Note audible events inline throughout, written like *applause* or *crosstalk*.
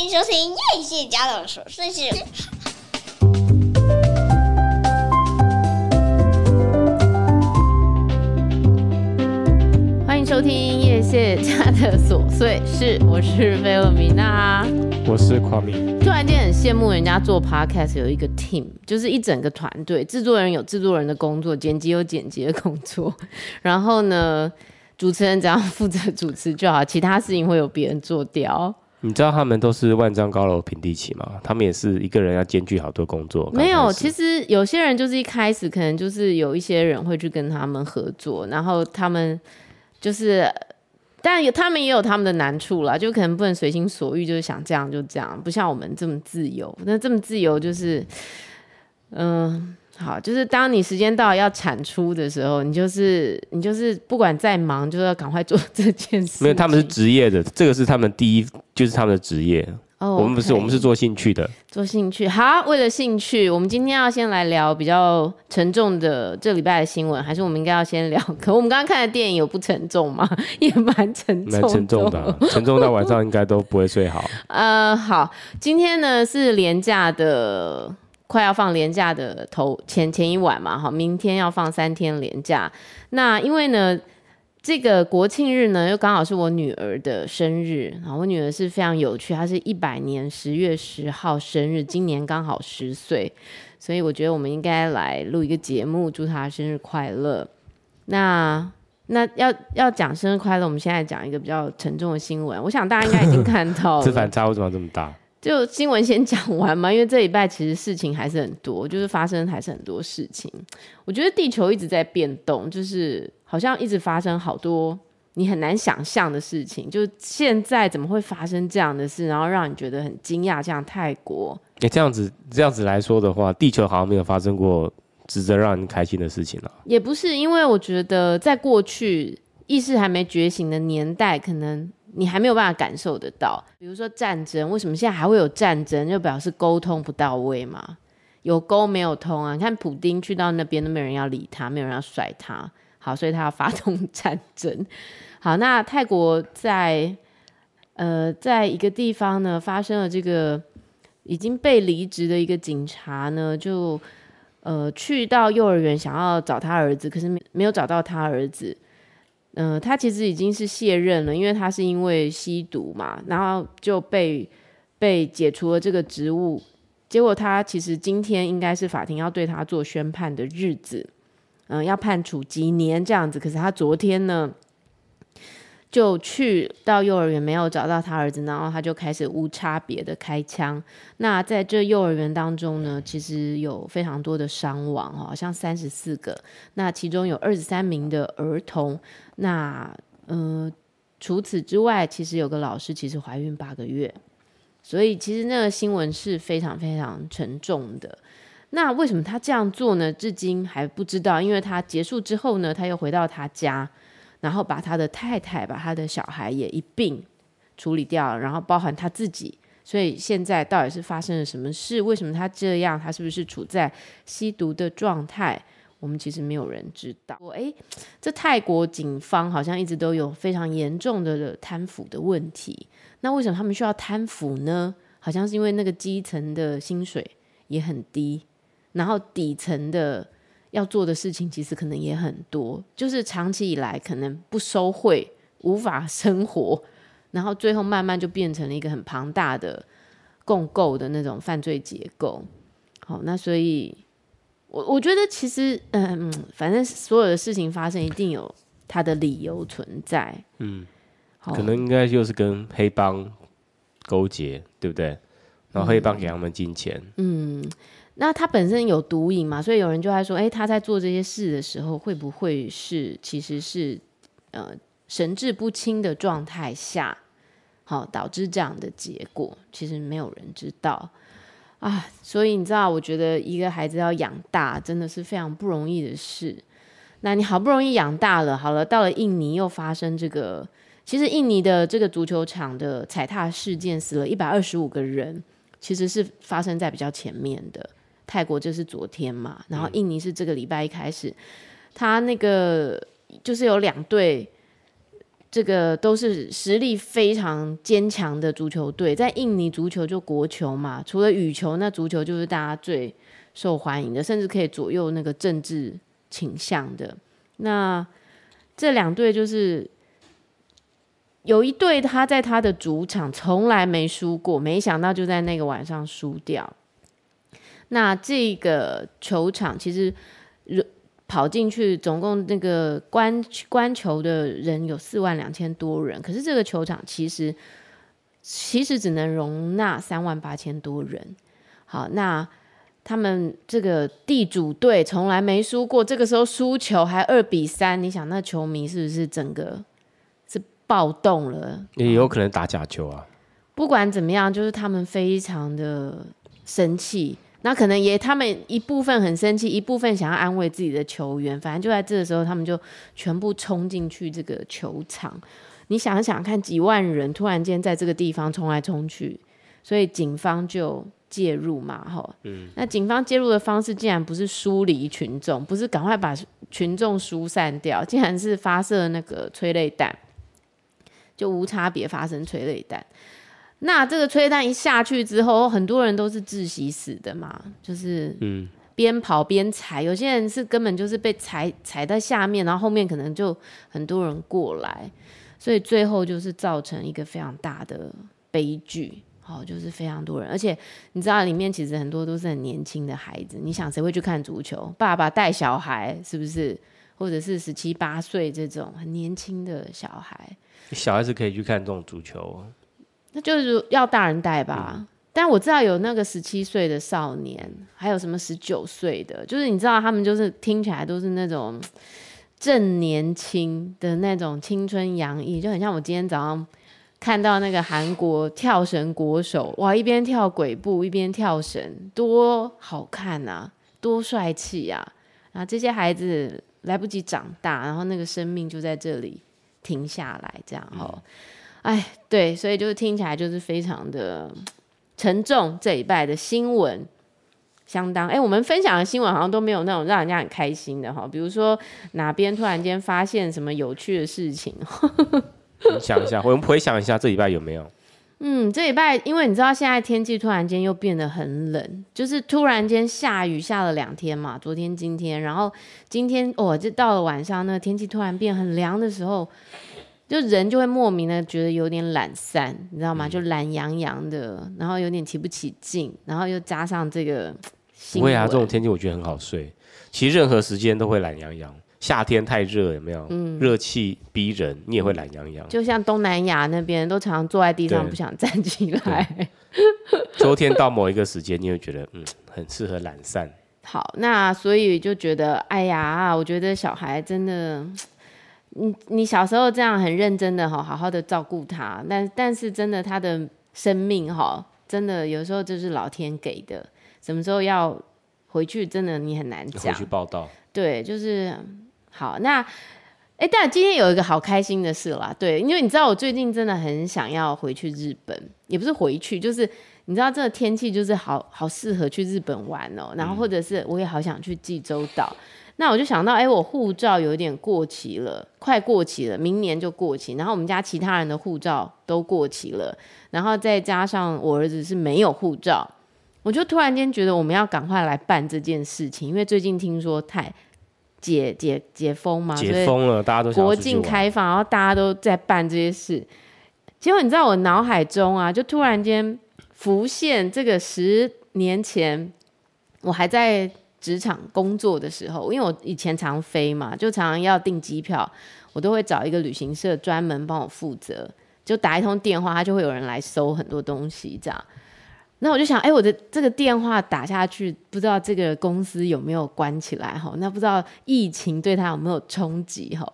欢迎收听叶谢家的琐碎事。欢迎收听叶谢家的琐碎事，我是菲洛米娜，我是夸米。突然间很羡慕人家做 podcast 有一个 team，就是一整个团队，制作人有制作人的工作，剪辑有剪辑的工作，然后呢，主持人只要负责主持就好，其他事情会有别人做掉。你知道他们都是万丈高楼平地起吗？他们也是一个人要兼具好多工作。没有，其实有些人就是一开始可能就是有一些人会去跟他们合作，然后他们就是，但有他们也有他们的难处啦，就可能不能随心所欲，就是想这样就这样，不像我们这么自由。那这么自由就是，嗯、呃。好，就是当你时间到要产出的时候，你就是你就是不管再忙，就要赶快做 *laughs* 这件事。没有，他们是职业的，这个是他们第一，就是他们的职业。哦、oh, 我们不是，我们是做兴趣的。做兴趣，好，为了兴趣，我们今天要先来聊比较沉重的这礼拜的新闻，还是我们应该要先聊？*laughs* 可我们刚刚看的电影有不沉重吗？*laughs* 也蛮沉重，蛮沉重的、啊，沉重到晚上应该都不会睡好。呃，好，今天呢是廉价的。快要放连假的头前前一晚嘛，哈，明天要放三天连假。那因为呢，这个国庆日呢又刚好是我女儿的生日啊。我女儿是非常有趣，她是一百年十月十号生日，今年刚好十岁，所以我觉得我们应该来录一个节目，祝她生日快乐。那那要要讲生日快乐，我们现在讲一个比较沉重的新闻。我想大家应该已经看到，*laughs* 这反差为什么这么大？就新闻先讲完嘛，*laughs* 因为这礼拜其实事情还是很多，就是发生还是很多事情。我觉得地球一直在变动，就是好像一直发生好多你很难想象的事情。就现在怎么会发生这样的事，然后让你觉得很惊讶？像泰国，哎，这样子这样子来说的话，地球好像没有发生过值得让人开心的事情了。也不是，因为我觉得在过去意识还没觉醒的年代，可能。你还没有办法感受得到，比如说战争，为什么现在还会有战争？就表示沟通不到位嘛，有沟没有通啊。你看普丁去到那边都没有人要理他，没有人要甩他，好，所以他要发动 *laughs* 战争。好，那泰国在呃，在一个地方呢，发生了这个已经被离职的一个警察呢，就呃去到幼儿园想要找他儿子，可是没没有找到他儿子。嗯、他其实已经是卸任了，因为他是因为吸毒嘛，然后就被被解除了这个职务。结果他其实今天应该是法庭要对他做宣判的日子，嗯、要判处几年这样子。可是他昨天呢，就去到幼儿园没有找到他儿子，然后他就开始无差别的开枪。那在这幼儿园当中呢，其实有非常多的伤亡，好像三十四个，那其中有二十三名的儿童。那呃，除此之外，其实有个老师其实怀孕八个月，所以其实那个新闻是非常非常沉重的。那为什么他这样做呢？至今还不知道，因为他结束之后呢，他又回到他家。然后把他的太太、把他的小孩也一并处理掉，然后包含他自己。所以现在到底是发生了什么事？为什么他这样？他是不是处在吸毒的状态？我们其实没有人知道。诶，这泰国警方好像一直都有非常严重的贪腐的问题。那为什么他们需要贪腐呢？好像是因为那个基层的薪水也很低，然后底层的。要做的事情其实可能也很多，就是长期以来可能不收贿，无法 *laughs* 生活，然后最后慢慢就变成了一个很庞大的共构的那种犯罪结构。好，那所以，我我觉得其实，嗯，反正所有的事情发生，一定有它的理由存在。嗯，可能应该就是跟黑帮勾结，对不对？然后黑帮给他们金钱。嗯。嗯那他本身有毒瘾嘛，所以有人就在说，哎，他在做这些事的时候，会不会是其实是呃神志不清的状态下，好导致这样的结果？其实没有人知道啊。所以你知道，我觉得一个孩子要养大，真的是非常不容易的事。那你好不容易养大了，好了，到了印尼又发生这个，其实印尼的这个足球场的踩踏事件，死了一百二十五个人，其实是发生在比较前面的。泰国就是昨天嘛，然后印尼是这个礼拜一开始，他那个就是有两队这个都是实力非常坚强的足球队。在印尼足球就国球嘛，除了羽球，那足球就是大家最受欢迎的，甚至可以左右那个政治倾向的。那这两队就是有一队他在他的主场从来没输过，没想到就在那个晚上输掉。那这个球场其实跑进去，总共那个观观球的人有四万两千多人，可是这个球场其实其实只能容纳三万八千多人。好，那他们这个地主队从来没输过，这个时候输球还二比三，你想那球迷是不是整个是暴动了？也有可能打假球啊。不管怎么样，就是他们非常的生气。那可能也他们一部分很生气，一部分想要安慰自己的球员。反正就在这个时候，他们就全部冲进去这个球场。你想想看，几万人突然间在这个地方冲来冲去，所以警方就介入嘛，吼。嗯。那警方介入的方式竟然不是疏离群众，不是赶快把群众疏散掉，竟然是发射那个催泪弹，就无差别发生催泪弹。那这个催泪弹一下去之后，很多人都是窒息死的嘛，就是嗯，边跑边踩，有些人是根本就是被踩踩在下面，然后后面可能就很多人过来，所以最后就是造成一个非常大的悲剧，好，就是非常多人，而且你知道里面其实很多都是很年轻的孩子，你想谁会去看足球？爸爸带小孩是不是？或者是十七八岁这种很年轻的小孩，小孩子可以去看这种足球。那就是要大人带吧，嗯，但我知道有那个十七岁的少年，还有什么十九岁的，就是你知道他们就是听起来都是那种正年轻的那种青春洋溢，就很像我今天早上看到那个韩国跳绳国手，哇，一边跳鬼步一边跳绳，多好看啊，多帅气啊！然后这些孩子来不及长大，然后那个生命就在这里停下来，这样哦。嗯哎，对，所以就是听起来就是非常的 *tsk* 沉重。这一拜的新闻相当，哎，我们分享的新闻好像都没有那种让人家很开心的哈，比如说哪边突然间发现什么有趣的事情。*laughs* 你想一下，我们回想一下这礼拜有没有？嗯，这礼拜因为你知道现在天气突然间又变得很冷，就是突然间下雨下了两天嘛，昨天、今天，然后今天哦，就到了晚上，那个天气突然变很凉的时候。就人就会莫名的觉得有点懒散，你知道吗？就懒洋洋的，然后有点提不起劲，然后又加上这个。不会啊，这种天气我觉得很好睡。其实任何时间都会懒洋洋。夏天太热有没有？嗯。热气逼人，你也会懒洋洋。就像东南亚那边都常常坐在地上不想站起来。秋天到某一个时间，你会觉得嗯，很适合懒散。好，那所以就觉得，哎呀，我觉得小孩真的。你你小时候这样很认真的哈，好好的照顾他，但但是真的他的生命哈，真的有时候就是老天给的，什么时候要回去，真的你很难讲。回去报道。对，就是好那，哎，但今天有一个好开心的事啦，对，因为你知道我最近真的很想要回去日本，也不是回去，就是你知道这个天气就是好好适合去日本玩哦，然后或者是我也好想去济州岛。嗯那我就想到，哎、欸，我护照有点过期了，快过期了，明年就过期。然后我们家其他人的护照都过期了，然后再加上我儿子是没有护照，我就突然间觉得我们要赶快来办这件事情，因为最近听说太解解解封嘛，解封了，大家都国境开放，然后大家都在办这些事。结果你知道我脑海中啊，就突然间浮现这个十年前我还在。职场工作的时候，因为我以前常飞嘛，就常常要订机票，我都会找一个旅行社专门帮我负责，就打一通电话，他就会有人来收很多东西这样。那我就想，哎、我的这个电话打下去，不知道这个公司有没有关起来哈？那不知道疫情对他有没有冲击哈？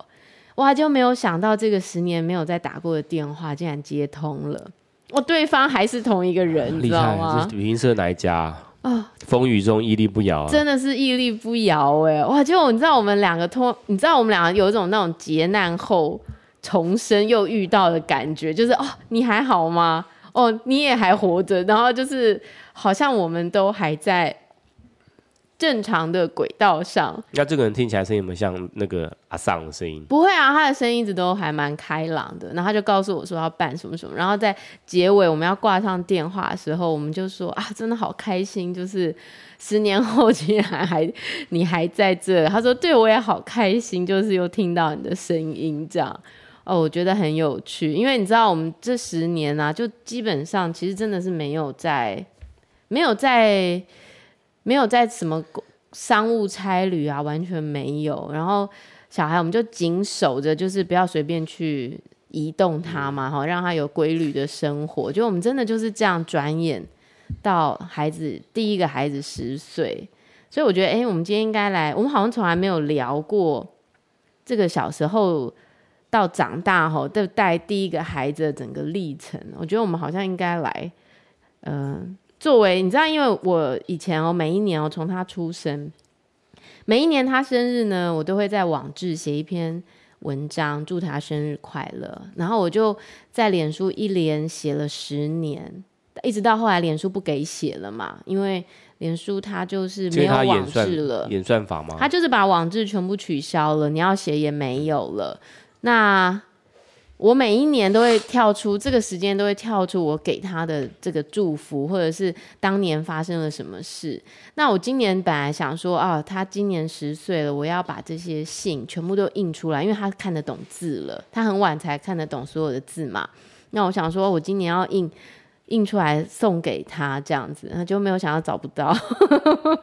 哇，就没有想到这个十年没有再打过的电话竟然接通了，我对方还是同一个人，你知道吗？旅行社哪一家？啊！风雨中屹立不摇啊！真的是屹立不摇哎！哇，就你知道我们两个通，你知道我们两个有一种那种劫难后重生又遇到的感觉，就是哦，你还好吗？哦，你也还活着，然后就是好像我们都还在正常的轨道上。那这个人听起来声音有没有像那个阿桑的声音？不会啊，他的声音一直都还蛮开朗的。然后他就告诉我说要办什么什么，然后在结尾我们要挂上电话的时候，我们就说啊，真的好开心，就是十年后竟然还你还在这。他说对，我也好开心，就是又听到你的声音这样。哦，我觉得很有趣，因为你知道我们这十年啊，就基本上其实真的是没有在没有在。没有在什么商务差旅啊，完全没有。然后小孩我们就紧守着，就是不要随便去移动他嘛，哈，让他有规律的生活。就我们真的就是这样，转眼到孩子第一个孩子十岁，所以我觉得，哎，我们今天应该来，我们好像从来没有聊过这个小时候到长大后的带第一个孩子的整个历程。我觉得我们好像应该来，嗯、作为你知道，因为我以前哦，每一年哦，从他出生，每一年他生日呢，我都会在网志写一篇文章，祝他生日快乐。然后我就在脸书一连写了十年，一直到后来脸书不给写了嘛，因为脸书它就是没有网志了，演算法吗？它就是把网志全部取消了，你要写也没有了。那我每一年都会跳出这个时间，都会跳出我给他的这个祝福，或者是当年发生了什么事。那我今年本来想说，啊，他今年十岁了，我要把这些信全部都印出来，因为他看得懂字了，他很晚才看得懂所有的字嘛。那我想说，我今年要印印出来送给他，这样子，他就没有想到找不到。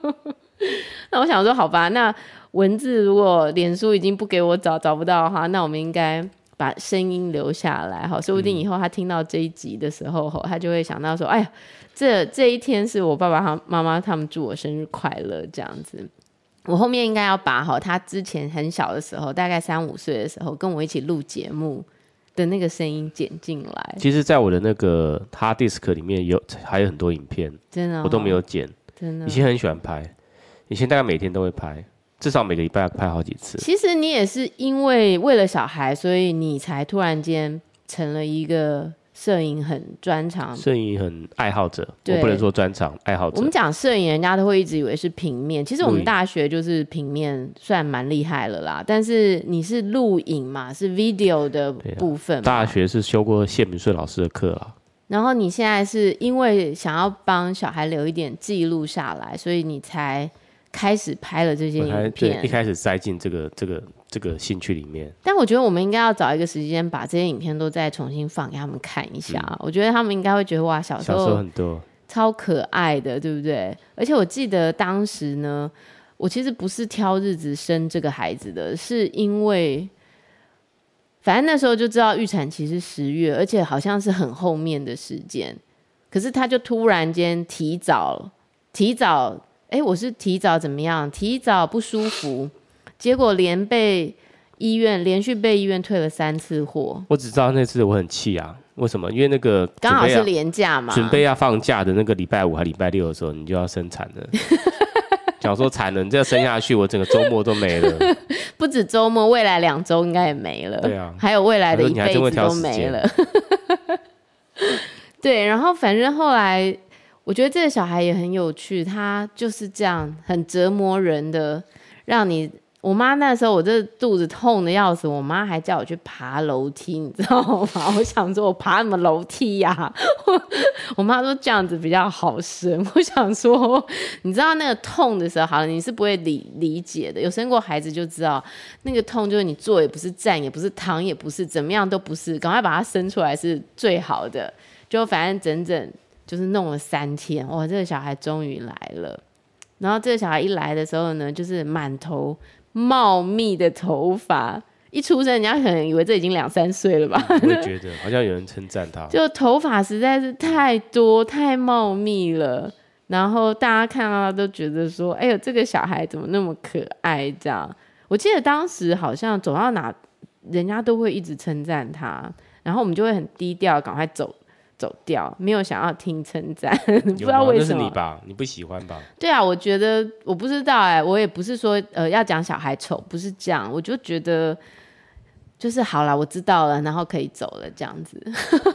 *laughs* 那我想说，好吧，那文字如果脸书已经不给我找找不到的话，那我们应该。把声音留下来，哈，说不定以后他听到这一集的时候，他就会想到说，哎呀，这这一天是我爸爸和妈妈他们祝我生日快乐，这样子。我后面应该要把哈他之前很小的时候，大概三五岁的时候，跟我一起录节目的那个声音剪进来。其实，在我的那个 hard disk 里面有还有很多影片，真的、哦，我都没有剪，真的。以前很喜欢拍，以前大概每天都会拍。至少每个礼拜要拍好几次。其实你也是因为为了小孩，所以你才突然间成了一个摄影很专长、摄影很爱好者。我不能说专长爱好者。我们讲摄影，人家都会一直以为是平面。其实我们大学就是平面，算蛮厉害了啦。但是你是录影嘛，是 video 的部分。大学是修过谢明顺老师的课啦。然后你现在是因为想要帮小孩留一点记录下来，所以你才。开始拍了这些影片，一开始塞进这个这个这个兴趣里面。但我觉得我们应该要找一个时间，把这些影片都再重新放给他们看一下。嗯、我觉得他们应该会觉得哇，小时候，小时候很多超可爱的，对不对？而且我记得当时呢，我其实不是挑日子生这个孩子的，是因为反正那时候就知道预产期是十月，而且好像是很后面的时间。可是他就突然间提早提早。哎，我是提早怎么样？提早不舒服，结果连被医院连续被医院退了三次货。我只知道那次我很气啊，为什么？因为那个刚好是连假嘛，准备要放假的那个礼拜五还礼拜六的时候，你就要生产了。讲说产能，这样生下去，我整个周末都没了。*laughs* 不止周末，未来两周应该也没了。对啊，还有未来的一辈子都没了。*laughs* 对，然后反正后来。我觉得这个小孩也很有趣，他就是这样很折磨人的，让你。我妈那时候我这肚子痛的要死，我妈还叫我去爬楼梯，你知道吗？*laughs* 我想说我爬什么楼梯呀、*laughs* 我妈说这样子比较好生。*laughs* 我想说，你知道那个痛的时候，好了，你是不会理理解的。有生过孩子就知道，那个痛就是你坐也不是，站也不是，躺也不是，怎么样都不是，赶快把它生出来是最好的。就反正整整。就是弄了三天，哇！这个小孩终于来了。然后这个小孩一来的时候呢，就是满头茂密的头发，一出生人家可能以为这已经两三岁了吧？我也觉得好像有人称赞他，*laughs* 就头发实在是太多太茂密了。然后大家看到他都觉得说：“哎呦，这个小孩怎么那么可爱？”这样，我记得当时好像走到哪，人家都会一直称赞他，然后我们就会很低调，赶快走。走掉，没有想要听称赞，*laughs* 不知道为什么。是你吧？你不喜欢吧？对啊，我觉得我不知道哎、欸，我也不是说呃要讲小孩丑，不是这样，我就觉得就是好了，我知道了，然后可以走了这样子。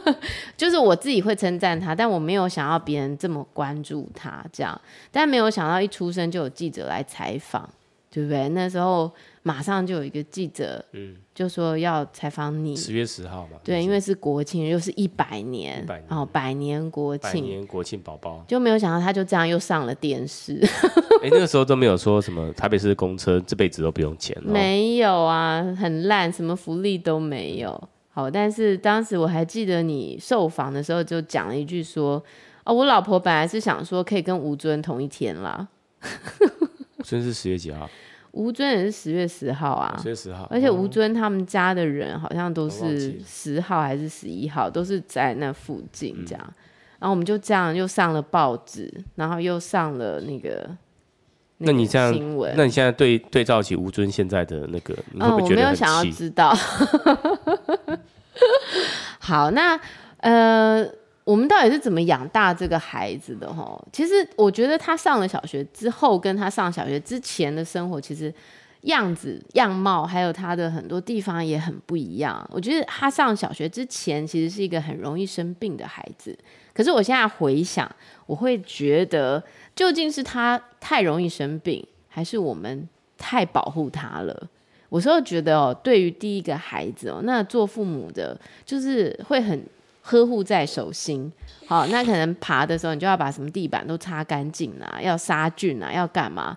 *laughs* 就是我自己会称赞他，但我没有想要别人这么关注他这样，但没有想到一出生就有记者来采访，对不对？那时候。马上就有一个记者，嗯，就说要采访你。十月十号嘛，对，因为是国庆，又是一百年，然后百年国庆，百年国庆宝宝，就没有想到他就这样又上了电视。*laughs* 哎、欸，那个时候都没有说什么台北市公车这辈子都不用钱，没有啊，很烂，什么福利都没有。好，但是当时我还记得你受访的时候就讲了一句说，哦，我老婆本来是想说可以跟吴尊同一天啦。*laughs* 真是十月几号？吴尊也是十月十号啊，十月十号，而且吴尊他们家的人好像都是十号还是十一号，都是在那附近这样。嗯、然后我们就这样又上了报纸，然后又上了那个，那你这样那你现在对对照起吴尊现在的那个，你会不会觉得没有想要知道。*laughs* 好，那呃。我们到底是怎么养大这个孩子的？哈，其实我觉得他上了小学之后，跟他上小学之前的生活，其实样子、样貌，还有他的很多地方也很不一样。我觉得他上小学之前，其实是一个很容易生病的孩子。可是我现在回想，我会觉得，究竟是他太容易生病，还是我们太保护他了？我时候觉得哦，对于第一个孩子哦，那做父母的，就是会很。呵护在手心，好，那可能爬的时候，你就要把什么地板都擦干净啊，要杀菌啊，要干嘛？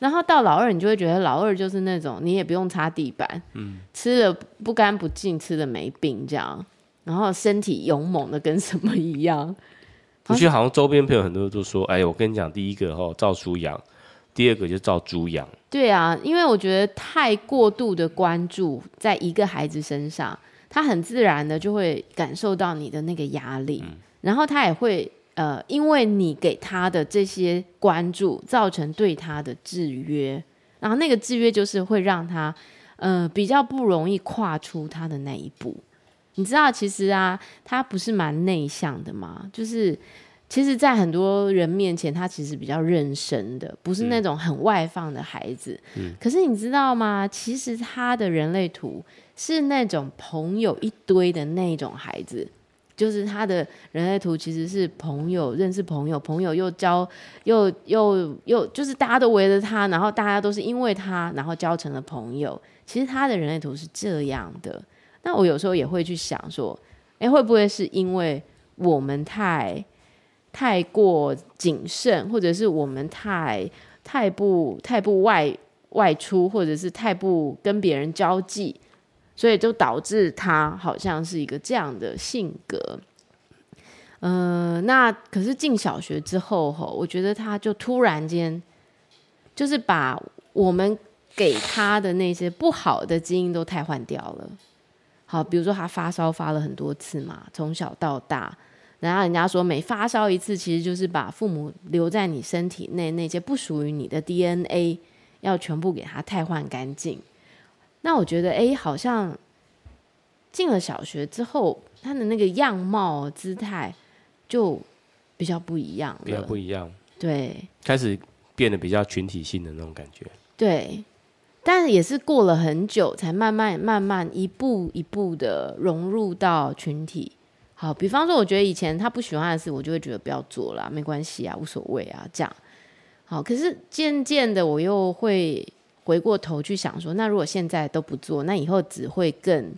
然后到老二，你就会觉得老二就是那种你也不用擦地板，嗯，吃的不干不净，吃的没病这样，然后身体勇猛的跟什么一样。我觉得好像周边朋友很多都说，哎，我跟你讲，第一个哈照书养，第二个就照猪养。对啊，因为我觉得太过度的关注在一个孩子身上。他很自然的就会感受到你的那个压力，嗯、然后他也会呃，因为你给他的这些关注，造成对他的制约，然后那个制约就是会让他呃比较不容易跨出他的那一步。你知道，其实啊，他不是蛮内向的嘛？就是其实，在很多人面前，他其实比较认生的，不是那种很外放的孩子。嗯、可是你知道吗？其实他的人类图。是那种朋友一堆的那种孩子，就是他的人类图其实是朋友认识朋友，朋友又交又又又就是大家都围着他，然后大家都是因为他，然后交成了朋友。其实他的人类图是这样的。那我有时候也会去想说，哎，会不会是因为我们太太过谨慎，或者是我们太太不太不外外出，或者是太不跟别人交际？所以就导致他好像是一个这样的性格，嗯、那可是进小学之后吼，我觉得他就突然间，就是把我们给他的那些不好的基因都替换掉了。好，比如说他发烧发了很多次嘛，从小到大，然后人家说每发烧一次，其实就是把父母留在你身体内那些不属于你的 DNA 要全部给他替换干净。那我觉得，哎，好像进了小学之后，他的那个样貌、姿态就比较不一样了，比较不一样。对，开始变得比较群体性的那种感觉。对，但也是过了很久，才慢慢、慢慢一步一步的融入到群体。好，比方说，我觉得以前他不喜欢的事，我就会觉得不要做了，没关系啊，无所谓啊，这样。好，可是渐渐的，我又会。回过头去想说，那如果现在都不做，那以后只会更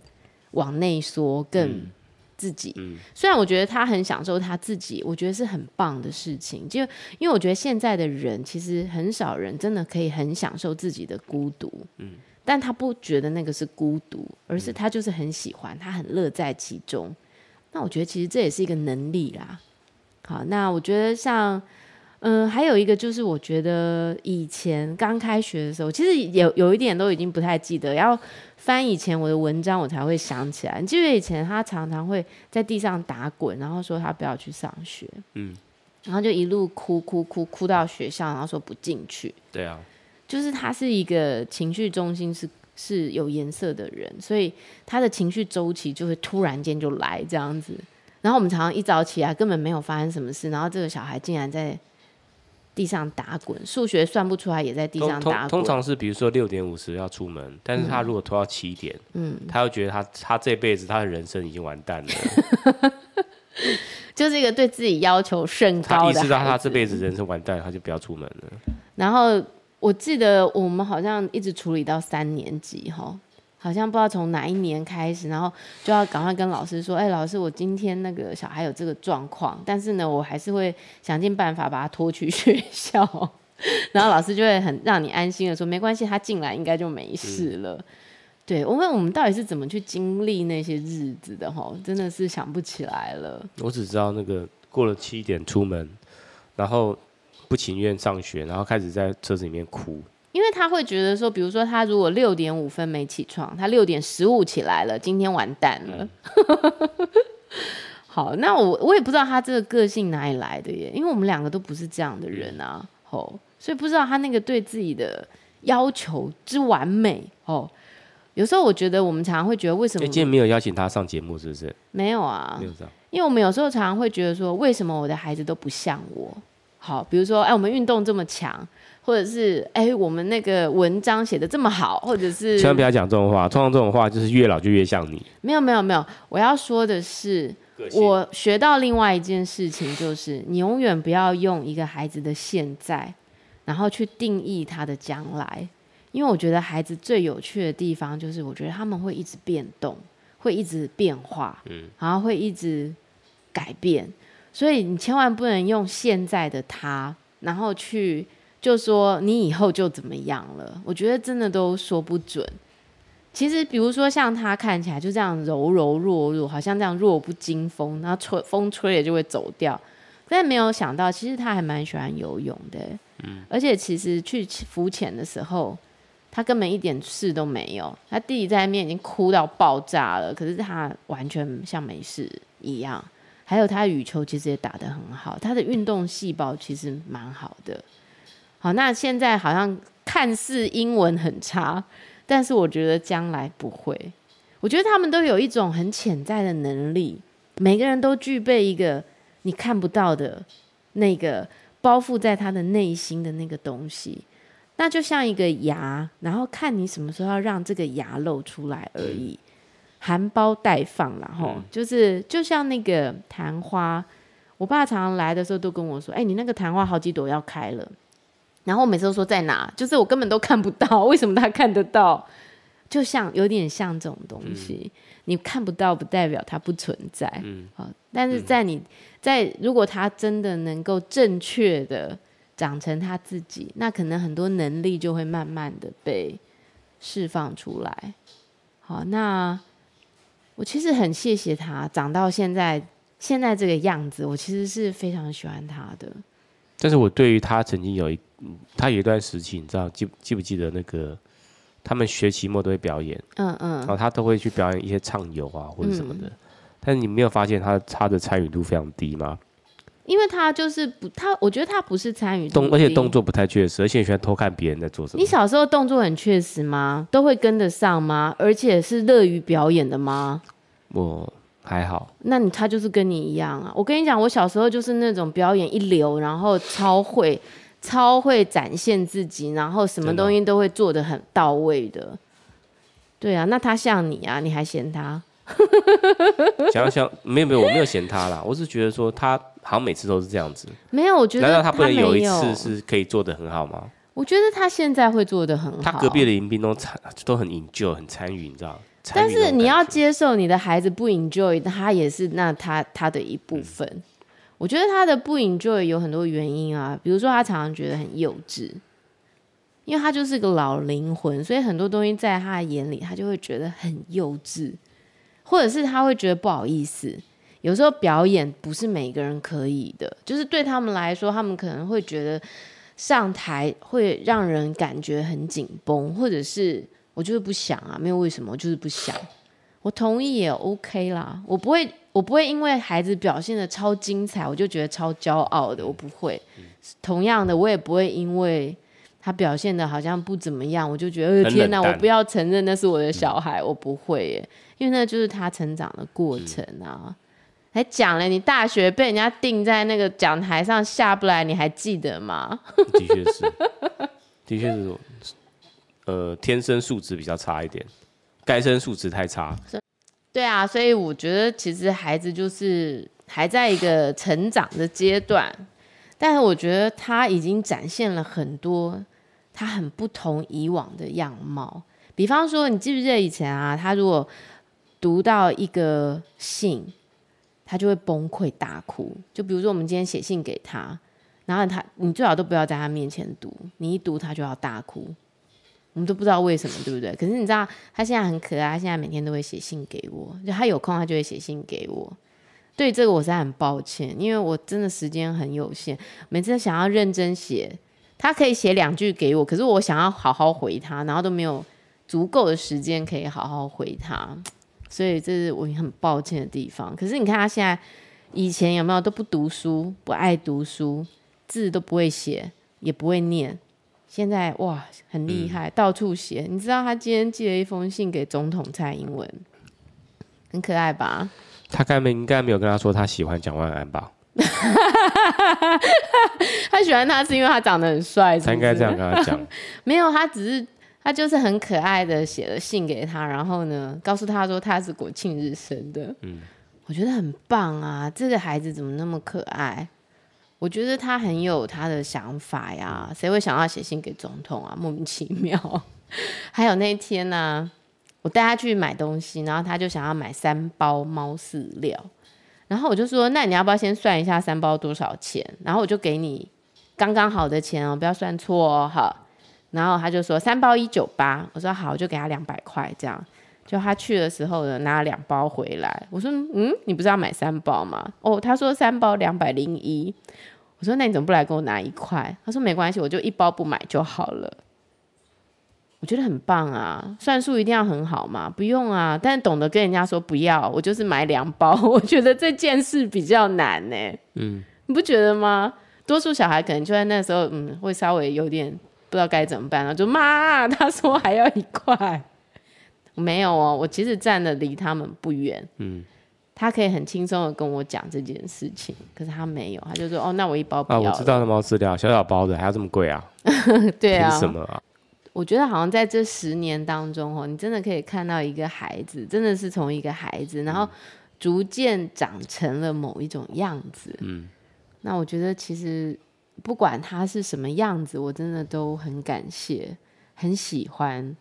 往内缩，更自己。嗯嗯、虽然我觉得他很享受他自己，我觉得是很棒的事情。就因为我觉得现在的人其实很少人真的可以很享受自己的孤独。嗯，但他不觉得那个是孤独，而是他就是很喜欢，他很乐在其中。那我觉得其实这也是一个能力啦。好，那我觉得像。嗯，还有一个就是，我觉得以前刚开学的时候，其实有有一点都已经不太记得，要翻以前我的文章，我才会想起来。你记得以前他常常会在地上打滚，然后说他不要去上学，嗯，然后就一路哭哭哭哭到学校，然后说不进去。对啊，就是他是一个情绪中心是是有颜色的人，所以他的情绪周期就会突然间就来这样子。然后我们常常一早起来根本没有发生什么事，然后这个小孩竟然在。地上打滚，数学算不出来也在地上打滚。通常是比如说六点五十要出门，但是他如果拖到七点，嗯，他会觉得他他这辈子他的人生已经完蛋了。*laughs* 就是一个对自己要求甚高的，他意识到他这辈子人生完蛋，他就不要出门了。然后我记得我们好像一直处理到三年级哈。好像不知道从哪一年开始，然后就要赶快跟老师说：“哎，老师，我今天那个小孩有这个状况，但是呢，我还是会想尽办法把他拖去 *laughs* 学校。”然后老师就会很让你安心的说：“没关系，他进来应该就没事了。嗯”对，我问我们到底是怎么去经历那些日子的？哈，真的是想不起来了。我只知道那个过了七点出门，然后不情愿上学，然后开始在车子里面哭。因为他会觉得说，比如说他如果六点五分没起床，他六点十五起来了，今天完蛋了。嗯、*laughs* 好，那我我也不知道他这个个性哪里来的耶，因为我们两个都不是这样的人啊，哦，所以不知道他那个对自己的要求之完美哦。有时候我觉得我们常常会觉得，为什么今天没有邀请他上节目，是不是？没有啊，没有这样。因为我们有时候常常会觉得说，为什么我的孩子都不像我？好，比如说，哎，我们运动这么强。或者是哎，我们那个文章写的这么好，或者是千万不要讲这种话，通常这种话就是越老就越像你。没有没有没有，我要说的是，我学到另外一件事情，就是你永远不要用一个孩子的现在，然后去定义他的将来，因为我觉得孩子最有趣的地方，就是我觉得他们会一直变动，会一直变化，嗯，然后会一直改变，所以你千万不能用现在的他，然后去。就说你以后就怎么样了？我觉得真的都说不准。其实，比如说像他看起来就这样柔柔弱弱，好像这样弱不禁风，然后吹风吹了就会走掉。但没有想到，其实他还蛮喜欢游泳的。嗯。而且其实去浮潜的时候，他根本一点事都没有。他弟弟在那边已经哭到爆炸了，可是他完全像没事一样。还有他羽球其实也打得很好，他的运动细胞其实蛮好的。好，那现在好像看似英文很差，但是我觉得将来不会。我觉得他们都有一种很潜在的能力，每个人都具备一个你看不到的那个包覆在他的内心的那个东西，那就像一个牙，然后看你什么时候要让这个牙露出来而已，含苞待放，然后就是就像那个昙花，我爸常常来的时候都跟我说：“哎，你那个昙花好几朵要开了。”然后我每次都说在哪，就是我根本都看不到，为什么他看得到？就像有点像这种东西，嗯、你看不到不代表它不存在。嗯，好，但是在你在如果他真的能够正确的长成他自己，那可能很多能力就会慢慢的被释放出来。好，那我其实很谢谢他长到现在现在这个样子，我其实是非常喜欢他的。但是我对于他曾经有一，他有一段时期，你知道记记不记得那个，他们学期末都会表演，嗯嗯，然后他都会去表演一些唱游啊或者什么的，嗯、但是你没有发现他他的参与度非常低吗？因为他就是不，他我觉得他不是参与动，而且动作不太确实，而且喜欢偷看别人在做什么。你小时候动作很确实吗？都会跟得上吗？而且是乐于表演的吗？我。还好，那你他就是跟你一样啊！我跟你讲，我小时候就是那种表演一流，然后超会、超会展现自己，然后什么东西都会做的很到位的。对啊，那他像你啊？你还嫌他？*laughs* 想想没有没有，我没有嫌他啦，我是觉得说他好像每次都是这样子。没有，我觉得难道他不能有一次是可以做的很好吗？我觉得他现在会做的很好。他隔壁的迎宾都参都很 enjoy 很参与，你知道。但是你要接受你的孩子不 enjoy，他也是那他他的一部分。嗯、我觉得他的不 enjoy 有很多原因啊，比如说他常常觉得很幼稚，因为他就是个老灵魂，所以很多东西在他的眼里，他就会觉得很幼稚，或者是他会觉得不好意思。有时候表演不是每个人可以的，就是对他们来说，他们可能会觉得上台会让人感觉很紧绷，或者是。我就是不想啊，没有为什么，我就是不想。我同意也 OK 啦，我不会，我不会因为孩子表现的超精彩，我就觉得超骄傲的，我不会。同样的，我也不会因为他表现的好像不怎么样，我就觉得，哎，天哪，我不要承认那是我的小孩，我不会耶，因为那就是他成长的过程啊。还讲了，你大学被人家定在那个讲台上下不来，你还记得吗？的确是，*laughs* 的确是，呃，天生素质比较差一点，该生素质太差。对啊，所以我觉得其实孩子就是还在一个成长的阶段，但是我觉得他已经展现了很多他很不同以往的样貌。比方说，你记不记得以前啊，他如果读到一个信，他就会崩溃大哭。就比如说，我们今天写信给他，然后他，你最好都不要在他面前读，你一读他就要大哭。我们都不知道为什么，对不对？可是你知道，他现在很可爱，他现在每天都会写信给我，就他有空他就会写信给我。对这个我是很抱歉，因为我真的时间很有限，每次想要认真写，他可以写两句给我，可是我想要好好回他，然后都没有足够的时间可以好好回他，所以这是我很抱歉的地方。可是你看他现在，以前有没有都不读书，不爱读书，字都不会写，也不会念。现在哇，很厉害，嗯、到处写。你知道他今天寄了一封信给总统蔡英文，很可爱吧？他该没应该没有跟他说他喜欢蒋万安吧？*laughs* 他喜欢他是因为他长得很帅，他应该这样跟他讲。*laughs* 没有，他只是他就是很可爱的写了信给他，然后呢，告诉他说他是国庆日生的。嗯，我觉得很棒啊，这个孩子怎么那么可爱？我觉得他很有他的想法呀，谁会想要写信给总统啊？莫名其妙。*laughs* 还有那天呢、我带他去买东西，然后他就想要买三包猫饲料，然后我就说，那你要不要先算一下三包多少钱？然后我就给你刚刚好的钱哦，不要算错哦，好。然后他就说三包一九八，我说好，我就给他两百块这样。就他去的时候呢，拿了两包回来，我说嗯，你不是要买三包吗？哦，他说三包两百零一。我说：“那你怎么不来给我拿一块？”他说：“没关系，我就一包不买就好了。”我觉得很棒啊！算术一定要很好嘛？不用啊，但懂得跟人家说不要，我就是买两包。*laughs* 我觉得这件事比较难呢。嗯，你不觉得吗？多数小孩可能就在那时候，嗯，会稍微有点不知道该怎么办了，就妈，他说还要一块，没有哦，我其实站的离他们不远。嗯。他可以很轻松的跟我讲这件事情，可是他没有，他就说：“哦，那我一包不要。”啊，我知道那猫饲料小小包的还要这么贵啊？*laughs* 对啊，凭什么啊？我觉得好像在这十年当中，哦，你真的可以看到一个孩子，真的是从一个孩子，然后逐渐长成了某一种样子。嗯，那我觉得其实不管他是什么样子，我真的都很感谢，很喜欢，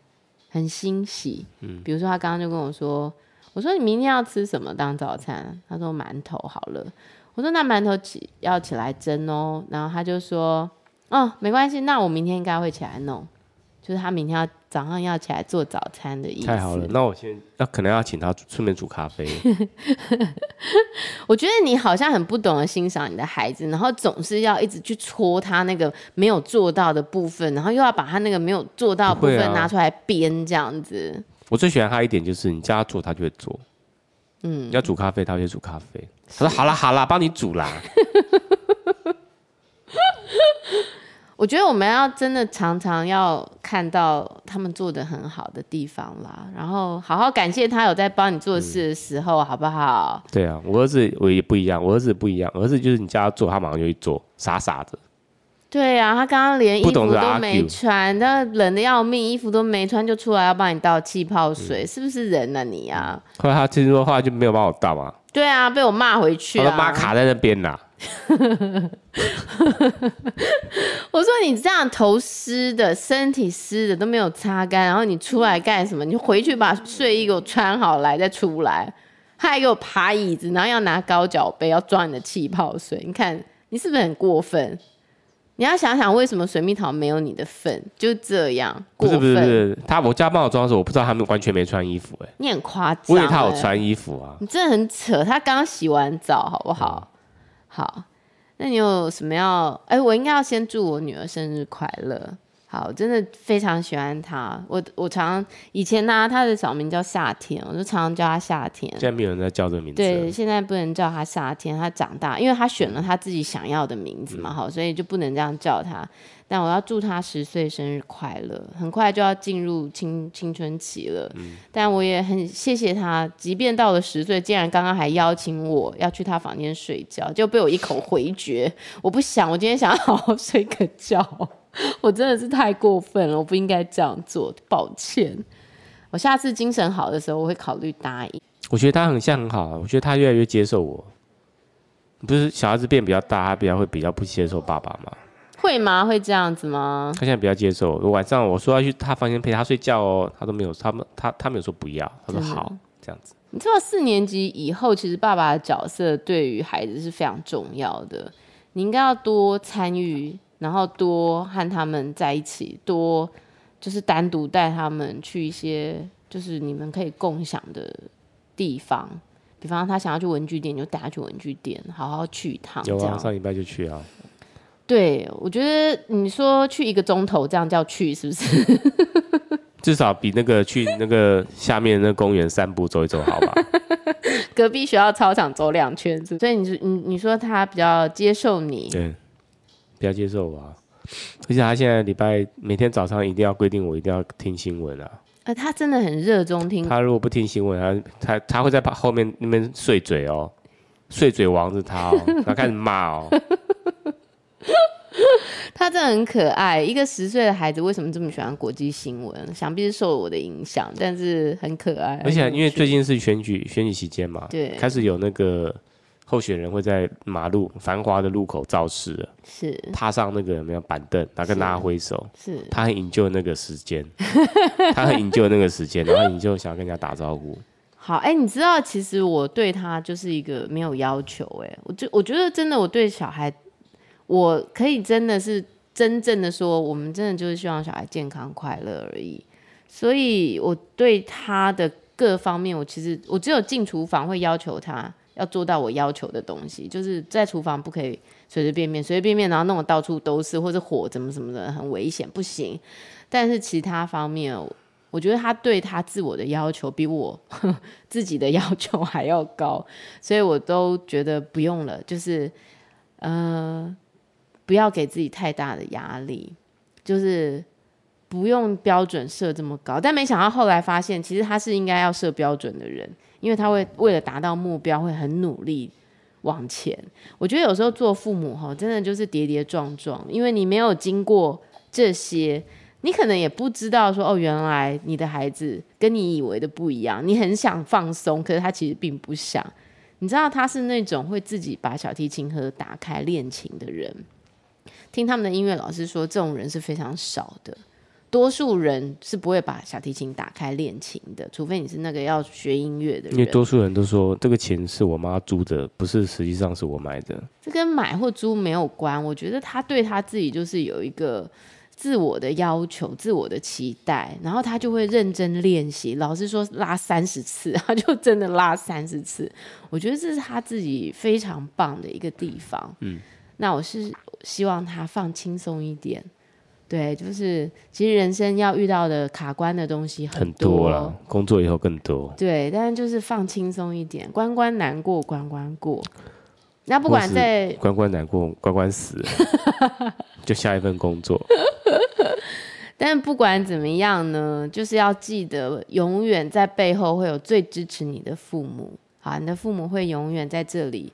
很欣喜。嗯，比如说他刚刚就跟我说。我说，你明天要吃什么当早餐？他说馒头好了。我说那馒头起要起来蒸哦。然后他就说，哦，没关系，那我明天应该会起来弄。就是他明天要早上要起来做早餐的意思。太好了，那我先那可能要请他顺便煮咖啡。*laughs* 我觉得你好像很不懂得欣赏你的孩子，然后总是要一直去戳他那个没有做到的部分，然后又要把他那个没有做到的部分拿出来编这样子。我最喜欢他一点就是，你叫他做，他就会做。嗯，你要煮咖啡，他就会煮咖啡。他说：“好啦，好啦，帮你煮啦。*laughs* ”我觉得我们要真的常常要看到他们做的很好的地方啦，然后好好感谢他有在帮你做事的时候，嗯、好不好？对啊，我儿子我也不一样，我儿子不一样，我儿子就是你叫他做，他马上就去做，傻傻的。对呀、啊，他刚刚连衣服都没穿，那冷的要命，衣服都没穿就出来要帮你倒气泡水，嗯、是不是人呢、啊、你啊？后来他听说话就没有帮我倒啊。对啊，被我骂回去了。妈卡在那边啦。*laughs* 我说你这样头湿的，身体湿的都没有擦干，然后你出来干什么？你回去把睡衣给我穿好来再出来。他还给我爬椅子，然后要拿高脚杯要装你的气泡水。你看你是不是很过分？你要想想为什么水蜜桃没有你的份，就这样过分。不是不是不是，他我家帮我装的时候，我不知道他们完全没穿衣服哎、欸。你很夸张、欸，我以为他有穿衣服啊。你真的很扯，他刚洗完澡，好不好？嗯、好，那你有什么要？哎、欸，我应该要先祝我女儿生日快乐。好，真的非常喜欢他。我我常常以前呢、啊，他的小名叫夏天，我就常常叫他夏天。现在没有人在叫这个名字。对，现在不能叫他夏天。他长大，因为他选了他自己想要的名字嘛，好、嗯，所以就不能这样叫他。但我要祝他十岁生日快乐，很快就要进入青青春期了。嗯。但我也很谢谢他，即便到了十岁，竟然刚刚还邀请我要去他房间睡觉，就被我一口回绝。我不想，我今天想要好好睡个觉。*laughs* 我真的是太过分了，我不应该这样做，抱歉。我下次精神好的时候，我会考虑答应。我觉得他很像很好，我觉得他越来越接受我。不是小孩子变比较大，他比较会比较不接受爸爸吗？会吗？会这样子吗？他现在比较接受。晚上我说要去他房间陪他睡觉哦，他都没有，他们他他没有说不要，他说好这样子。你知道四年级以后，其实爸爸的角色对于孩子是非常重要的，你应该要多参与。然后多和他们在一起，多就是单独带他们去一些就是你们可以共享的地方，比方他想要去文具店，就带他去文具店，好好去一趟。有啊，上礼拜就去啊。对，我觉得你说去一个钟头，这样叫去是不是？*laughs* 至少比那个去那个下面那公园散步走一走好吧？*laughs* 隔壁学校操场走两圈，所以你说你你说他比较接受你。对。比较接受我啊，而且他现在礼拜每天早上一定要规定我一定要听新闻啊。呃，他真的很热衷听。他如果不听新闻，他他他会在后面那边碎嘴哦，碎嘴王是他哦，*laughs* 他开始骂哦。*laughs* 他真的很可爱，一个十岁的孩子为什么这么喜欢国际新闻？想必是受了我的影响，但是很可爱。而且因为最近是选举选举期间嘛，对，开始有那个。候选人会在马路繁华的路口造势了，是踏上那个有没有板凳，然后跟大家挥手，是他很引咎那个时间，*laughs* 他很引咎那个时间，然后引咎想要跟人家打招呼。好，哎、欸，你知道其实我对他就是一个没有要求、欸，哎，我就我觉得真的我对小孩，我可以真的是真正的说，我们真的就是希望小孩健康快乐而已。所以我对他的各方面，我其实我只有进厨房会要求他。要做到我要求的东西，就是在厨房不可以随随便便、随随便便，然后弄得到处都是，或者火怎么怎么的，很危险，不行。但是其他方面，我觉得他对他自我的要求比我 *laughs* 自己的要求还要高，所以我都觉得不用了，就是呃，不要给自己太大的压力，就是不用标准设这么高。但没想到后来发现，其实他是应该要设标准的人。因为他会为了达到目标，会很努力往前。我觉得有时候做父母哈，真的就是跌跌撞撞，因为你没有经过这些，你可能也不知道说哦，原来你的孩子跟你以为的不一样。你很想放松，可是他其实并不想。你知道他是那种会自己把小提琴盒打开练琴的人。听他们的音乐老师说，这种人是非常少的。多数人是不会把小提琴打开练琴的，除非你是那个要学音乐的人。因为多数人都说这个琴是我妈租的，不是实际上是我买的。这跟买或租没有关。我觉得他对他自己就是有一个自我的要求、自我的期待，然后他就会认真练习。老师说拉三十次，他就真的拉三十次。我觉得这是他自己非常棒的一个地方。嗯，那我是希望他放轻松一点。对，就是其实人生要遇到的卡关的东西很多，了，工作以后更多。对，但是就是放轻松一点，关关难过关关过。那不管在关关难过关关死，*laughs* 就下一份工作。但不管怎么样呢，就是要记得，永远在背后会有最支持你的父母。好，你的父母会永远在这里。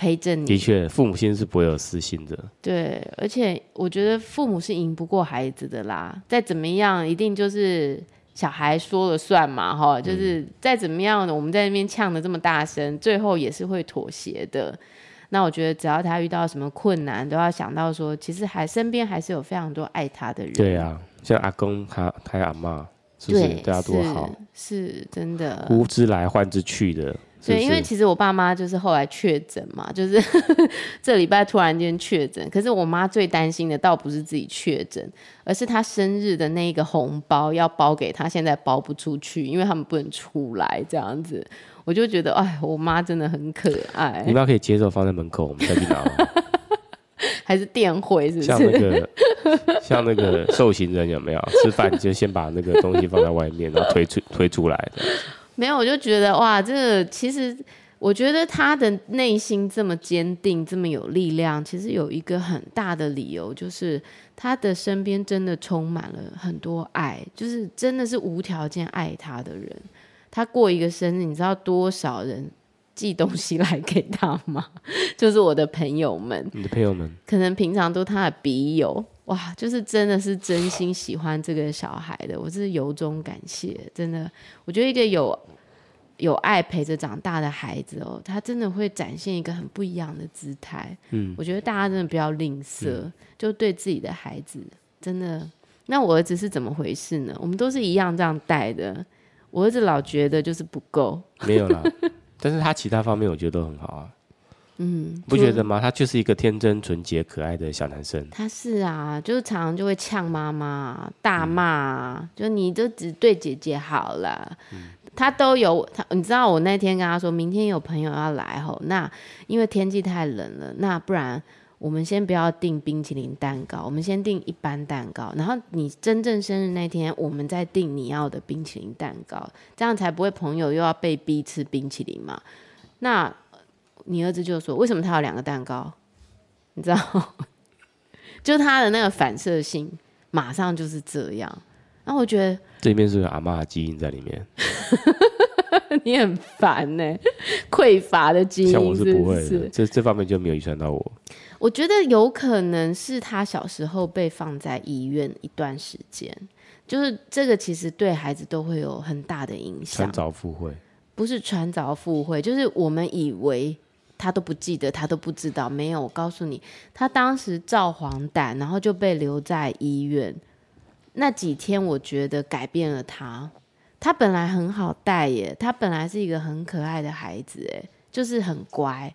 陪着你，的确，父母亲是不会有私心的。对，而且我觉得父母是赢不过孩子的啦。再怎么样，一定就是小孩说了算嘛，哈。就是再怎么样，我们在那边呛的这么大声，最后也是会妥协的。那我觉得，只要他遇到什么困难，都要想到说，其实还身边还是有非常多爱他的人。对啊，像阿公他他阿妈，是不是对他多好？是，是真的，呼之来唤之去的。对，因为其实我爸妈就是后来确诊嘛，就是 *laughs* 这礼拜突然间确诊。可是我妈最担心的倒不是自己确诊，而是她生日的那一个红包要包给她，现在包不出去，因为他们不能出来这样子。我就觉得，哎，我妈真的很可爱。你妈可以接受放在门口，我们再去拿。*laughs* 还是电绘是不是？像那个像那个受刑人有没有吃饭就先把那个东西放在外面，然后推出推出来的？没有，我就觉得哇，这个其实我觉得他的内心这么坚定，这么有力量，其实有一个很大的理由，就是他的身边真的充满了很多爱，就是真的是无条件爱他的人。他过一个生日，你知道多少人？寄东西来给他吗？*laughs* 就是我的朋友们，你的朋友们可能平常都他的笔友哇，就是真的是真心喜欢这个小孩的，我是由衷感谢，真的，我觉得一个有有爱陪着长大的孩子哦，他真的会展现一个很不一样的姿态。嗯，我觉得大家真的不要吝啬，嗯、就对自己的孩子真的。那我儿子是怎么回事呢？我们都是一样这样带的，我儿子老觉得就是不够，没有啦。*laughs* 但是他其他方面我觉得都很好啊，嗯，不觉得吗？他就是一个天真、纯洁、可爱的小男生。他是啊，就是常常就会呛妈妈、大骂，嗯、就你就只对姐姐好了。嗯、他都有他，你知道我那天跟他说，明天有朋友要来吼，那因为天气太冷了，那不然。我们先不要订冰淇淋蛋糕，我们先订一般蛋糕。然后你真正生日那天，我们再订你要的冰淇淋蛋糕，这样才不会朋友又要被逼吃冰淇淋嘛。那你儿子就说：“为什么他有两个蛋糕？”你知道，*laughs* 就他的那个反射性，马上就是这样。然后我觉得这里面是有阿妈的基因在里面。*laughs* 你很烦呢、欸，匮乏的基因是是？像我是不会的，这这方面就没有遗传到我。我觉得有可能是他小时候被放在医院一段时间，就是这个其实对孩子都会有很大的影响。穿凿附会，不是穿凿附会，就是我们以为他都不记得，他都不知道。没有，我告诉你，他当时造黄疸，然后就被留在医院那几天，我觉得改变了他。他本来很好带耶，他本来是一个很可爱的孩子，哎，就是很乖。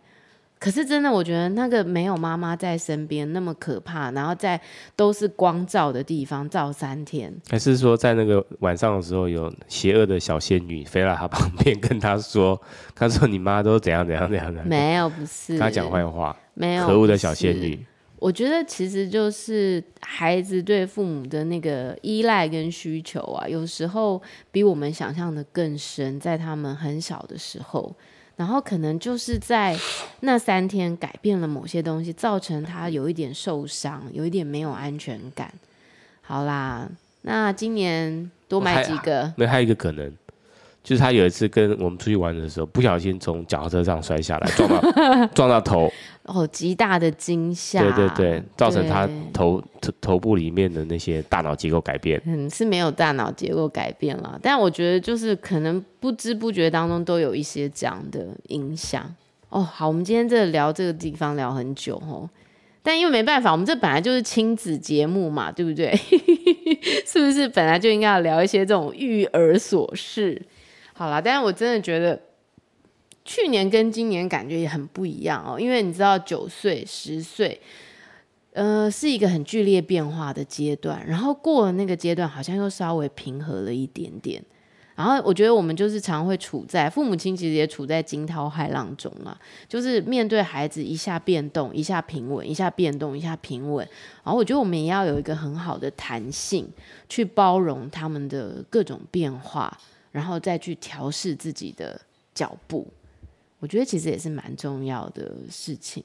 可是真的，我觉得那个没有妈妈在身边那么可怕，然后在都是光照的地方照三天，还是说在那个晚上的时候，有邪恶的小仙女飞到他旁边跟他说：“他说你妈都怎样怎样怎样的。”没有，不是跟他讲坏话，没有，可恶的小仙女。我觉得其实就是孩子对父母的那个依赖跟需求啊，有时候比我们想象的更深，在他们很小的时候。然后可能就是在那三天改变了某些东西，造成他有一点受伤，有一点没有安全感。好啦，那今年多买几个。没，还有一个可能，就是他有一次跟我们出去玩的时候，不小心从脚踏车上摔下来，撞到 *laughs* 撞到头。哦，极大的惊吓，对对对，造成他头头头部里面的那些大脑结构改变。嗯，是没有大脑结构改变了，但我觉得就是可能不知不觉当中都有一些这样的影响。哦，好，我们今天这聊这个地方聊很久哦，但因为没办法，我们这本来就是亲子节目嘛，对不对？*laughs* 是不是本来就应该要聊一些这种育儿琐事？好啦，但是我真的觉得。去年跟今年感觉也很不一样哦，因为你知道九岁、十岁，呃，是一个很剧烈变化的阶段，然后过了那个阶段，好像又稍微平和了一点点。然后我觉得我们就是常会处在父母亲其实也处在惊涛骇浪中啊，就是面对孩子一下变动，一下平稳，一下变动，一下平稳。然后我觉得我们也要有一个很好的弹性，去包容他们的各种变化，然后再去调试自己的脚步。我觉得其实也是蛮重要的事情。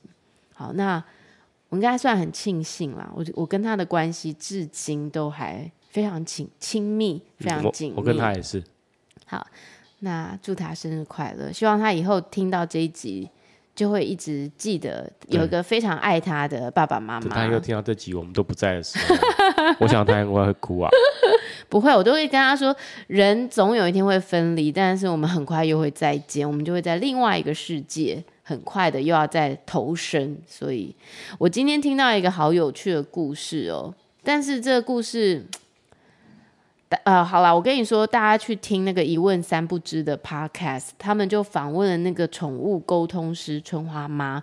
好，那我应该算很庆幸啦。我我跟他的关系至今都还非常亲亲密，非常紧密。我跟他也是。*laughs* 好，那祝他生日快乐！希望他以后听到这一集，就会一直记得有一个非常爱他的爸爸妈妈。他以后听到这集我们都不在的时候，我想他应该会哭啊。*laughs* 不会，我都会跟他说，人总有一天会分离，但是我们很快又会再见，我们就会在另外一个世界，很快的又要再投生。所以，我今天听到一个好有趣的故事哦，但是这个故事，呃，好啦，我跟你说，大家去听那个一问三不知的 podcast，他们就访问了那个宠物沟通师春花妈，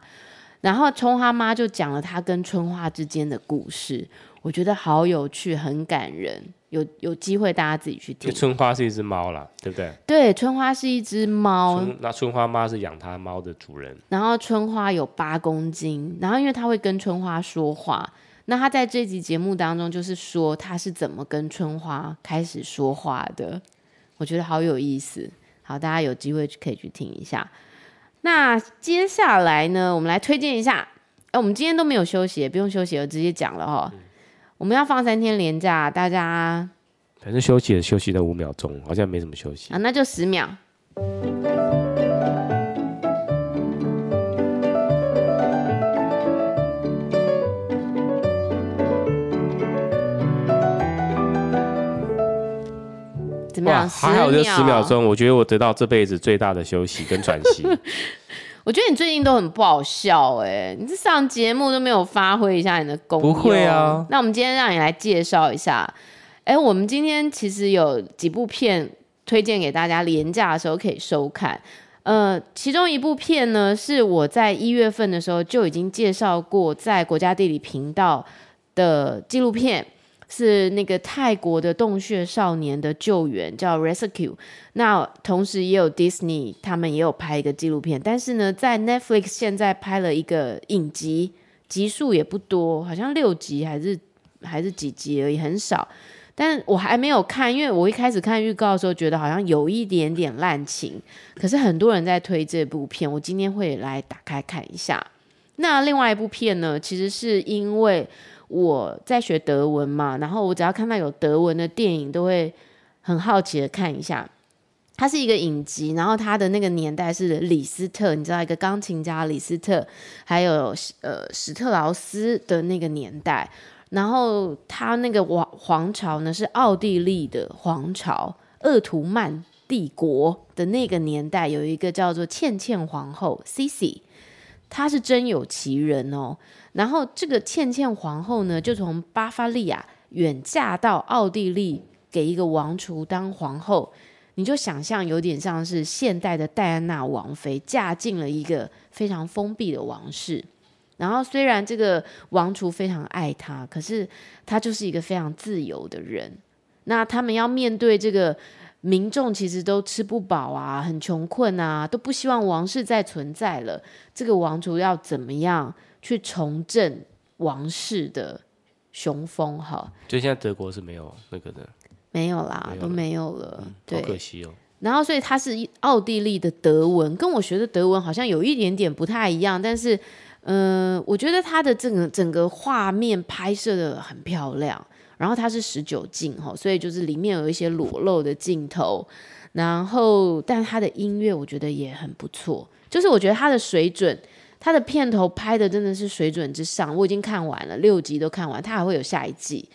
然后春花妈就讲了她跟春花之间的故事，我觉得好有趣，很感人。有有机会大家自己去听。春花是一只猫啦，对不对？对，春花是一只猫。那春花妈是养它猫的主人。然后春花有八公斤，然后因为它会跟春花说话，那他在这集节目当中，就是说他是怎么跟春花开始说话的，我觉得好有意思。好，大家有机会可以去听一下。那接下来呢，我们来推荐一下。哎，我们今天都没有休息，不用休息，我直接讲了哈。嗯、我们要放三天连假，大家反正休息也休息了五秒钟，好像没什么休息啊，那就十秒。怎么样？哇，还好就十秒钟，我觉得我得到这辈子最大的休息跟喘息。*laughs* 我觉得你最近都很不好笑哎、欸，你这上节目都没有发挥一下你的功用。不会啊。那我们今天让你来介绍一下，哎、欸，我们今天其实有几部片推荐给大家，廉价的时候可以收看。呃，其中一部片呢，是我在一月份的时候就已经介绍过，在国家地理频道的纪录片。是那个泰国的洞穴少年的救援，叫 Rescue。那同时也有 Disney，他们也有拍一个纪录片。但是呢，在 Netflix 现在拍了一个影集，集数也不多，好像六集还是还是几集而已，很少。但我还没有看，因为我一开始看预告的时候，觉得好像有一点点滥情。可是很多人在推这部片，我今天会来打开看一下。那另外一部片呢，其实是因为。我在学德文嘛，然后我只要看到有德文的电影，都会很好奇的看一下。它是一个影集，然后它的那个年代是李斯特，你知道一个钢琴家李斯特，还有呃史特劳斯的那个年代。然后他那个王皇朝呢是奥地利的皇朝，鄂图曼帝国的那个年代，有一个叫做茜茜皇后 Sisi，她是真有其人哦。然后这个茜茜皇后呢，就从巴伐利亚远嫁到奥地利，给一个王储当皇后。你就想象有点像是现代的戴安娜王妃嫁进了一个非常封闭的王室。然后虽然这个王储非常爱她，可是她就是一个非常自由的人。那他们要面对这个民众，其实都吃不饱啊，很穷困啊，都不希望王室再存在了。这个王储要怎么样？去重振王室的雄风，哈，所以现在德国是没有那个的，没有啦，没有都没有了，嗯、对，好可惜哦。然后，所以他是奥地利的德文，跟我学的德文好像有一点点不太一样，但是，嗯、呃，我觉得他的整个整个画面拍摄的很漂亮。然后它是十九镜哈，所以就是里面有一些裸露的镜头，然后，但他的音乐我觉得也很不错，就是我觉得他的水准。他的片头拍的真的是水准之上，我已经看完了六集都看完，他还会有下一季。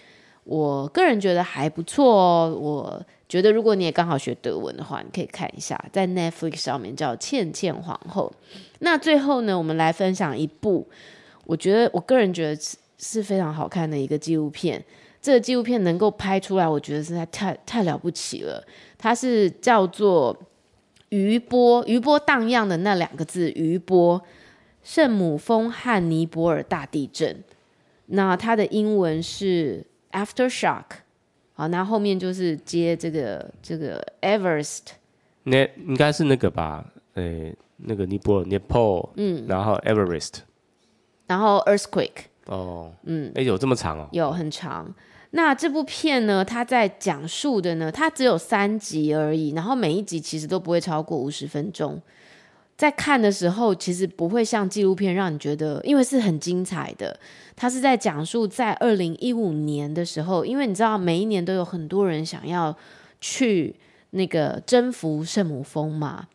我个人觉得还不错哦。我觉得如果你也刚好学德文的话，你可以看一下，在 Netflix 上面叫《茜茜皇后》。那最后呢，我们来分享一部，我觉得我个人觉得是是非常好看的一个纪录片。这个纪录片能够拍出来，我觉得实在太太了不起了。它是叫做“余波”，余波荡漾的那两个字，余波。圣母峰和尼泊尔大地震，那它的英文是 aftershock，好，那后面就是接这个这个 Everest，那应该是那个吧？诶、欸，那个尼泊尔，Nepal，嗯，然后 Everest，然后 earthquake，哦，嗯，哎、欸，有这么长哦？有很长。那这部片呢，它在讲述的呢，它只有三集而已，然后每一集其实都不会超过五十分钟。在看的时候，其实不会像纪录片让你觉得，因为是很精彩的。它是在讲述在二零一五年的时候，因为你知道每一年都有很多人想要去那个征服圣母峰嘛，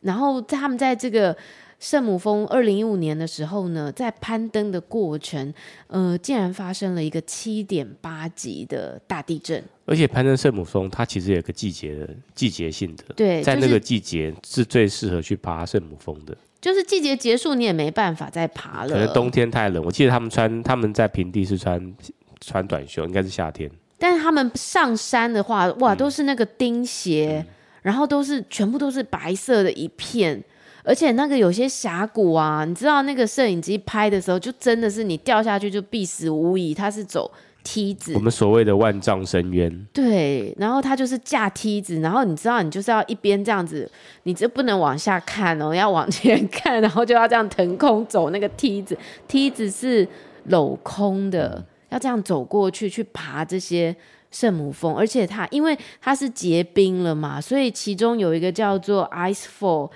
然后他们在这个。圣母峰二零一五年的时候呢，在攀登的过程，呃，竟然发生了一个七点八级的大地震。而且攀登圣母峰，它其实有个季节的季节性的，对，在那个季节是最适合去爬圣母峰的。就是季节结束，你也没办法再爬了。可能冬天太冷，我记得他们穿他们在平地是穿穿短袖，应该是夏天。但是他们上山的话，哇，都是那个钉鞋，嗯、然后都是全部都是白色的一片。而且那个有些峡谷啊，你知道那个摄影机拍的时候，就真的是你掉下去就必死无疑。它是走梯子，我们所谓的万丈深渊。对，然后它就是架梯子，然后你知道你就是要一边这样子，你这不能往下看哦，要往前看，然后就要这样腾空走那个梯子，梯子是镂空的，要这样走过去去爬这些圣母峰，而且它因为它是结冰了嘛，所以其中有一个叫做 Ice Fall，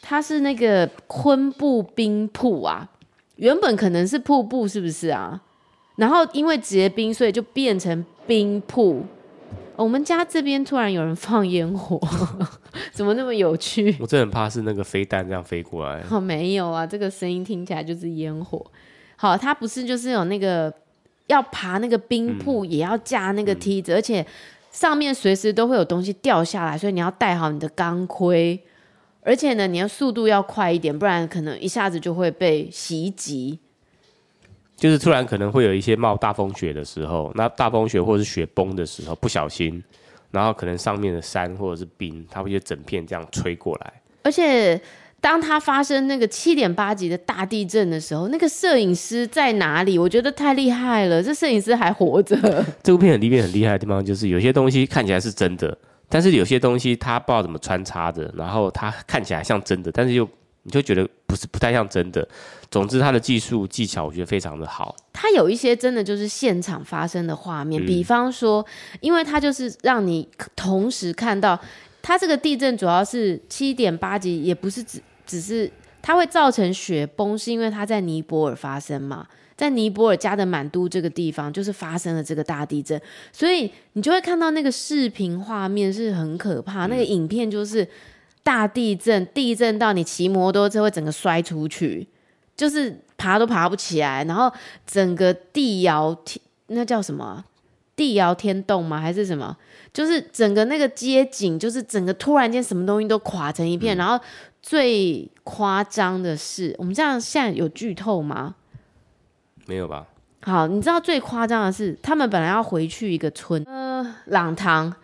它是那个昆布冰瀑啊，原本可能是瀑布，是不是啊？然后因为结冰，所以就变成冰瀑。我们家这边突然有人放烟火，*laughs* 怎么那么有趣？我真的很怕是那个飞弹这样飞过来。哦，没有啊，这个声音听起来就是烟火。好，它不是就是有那个要爬那个冰瀑，也要架那个梯子，嗯、而且上面随时都会有东西掉下来，所以你要带好你的钢盔，而且呢，你要速度要快一点，不然可能一下子就会被袭击。就是突然可能会有一些冒大风雪的时候，那大风雪或者是雪崩的时候，不小心，然后可能上面的山或者是冰，它会就整片这样吹过来。而且，当它发生那个七点八级的大地震的时候，那个摄影师在哪里？我觉得太厉害了，这摄影师还活着。*laughs* 这部片很厉害，很厉害的地方就是有些东西看起来是真的，但是有些东西它不知道怎么穿插着，然后它看起来像真的，但是又你就觉得不是不太像真的。总之，他的技术技巧我觉得非常的好。他有一些真的就是现场发生的画面，嗯、比方说，因为他就是让你同时看到，他这个地震主要是七点八级，也不是只只是它会造成雪崩，是因为它在尼泊尔发生嘛，在尼泊尔加德满都这个地方就是发生了这个大地震，所以你就会看到那个视频画面是很可怕，嗯、那个影片就是大地震，地震到你骑摩托车会整个摔出去。就是爬都爬不起来，然后整个地摇天，那叫什么？地摇天动吗？还是什么？就是整个那个街景，就是整个突然间什么东西都垮成一片。嗯、然后最夸张的是，我们这样现在有剧透吗？没有吧？好，你知道最夸张的是，他们本来要回去一个村，呃，朗塘，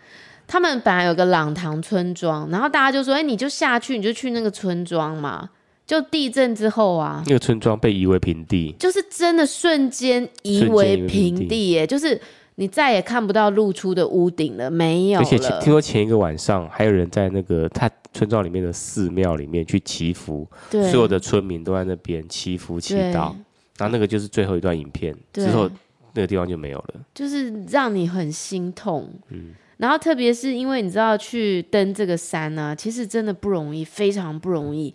他们本来有个朗塘村庄，然后大家就说，哎，你就下去，你就去那个村庄嘛。就地震之后啊，那个村庄被夷为平地，就是真的瞬间夷为平地耶！就是你再也看不到露出的屋顶了，没有。而且听说前一个晚上还有人在那个他村庄里面的寺庙里面去祈福，所有的村民都在那边祈福祈祷。然后那个就是最后一段影片，之后那个地方就没有了，就是让你很心痛。嗯，然后特别是因为你知道去登这个山呢、啊，其实真的不容易，非常不容易。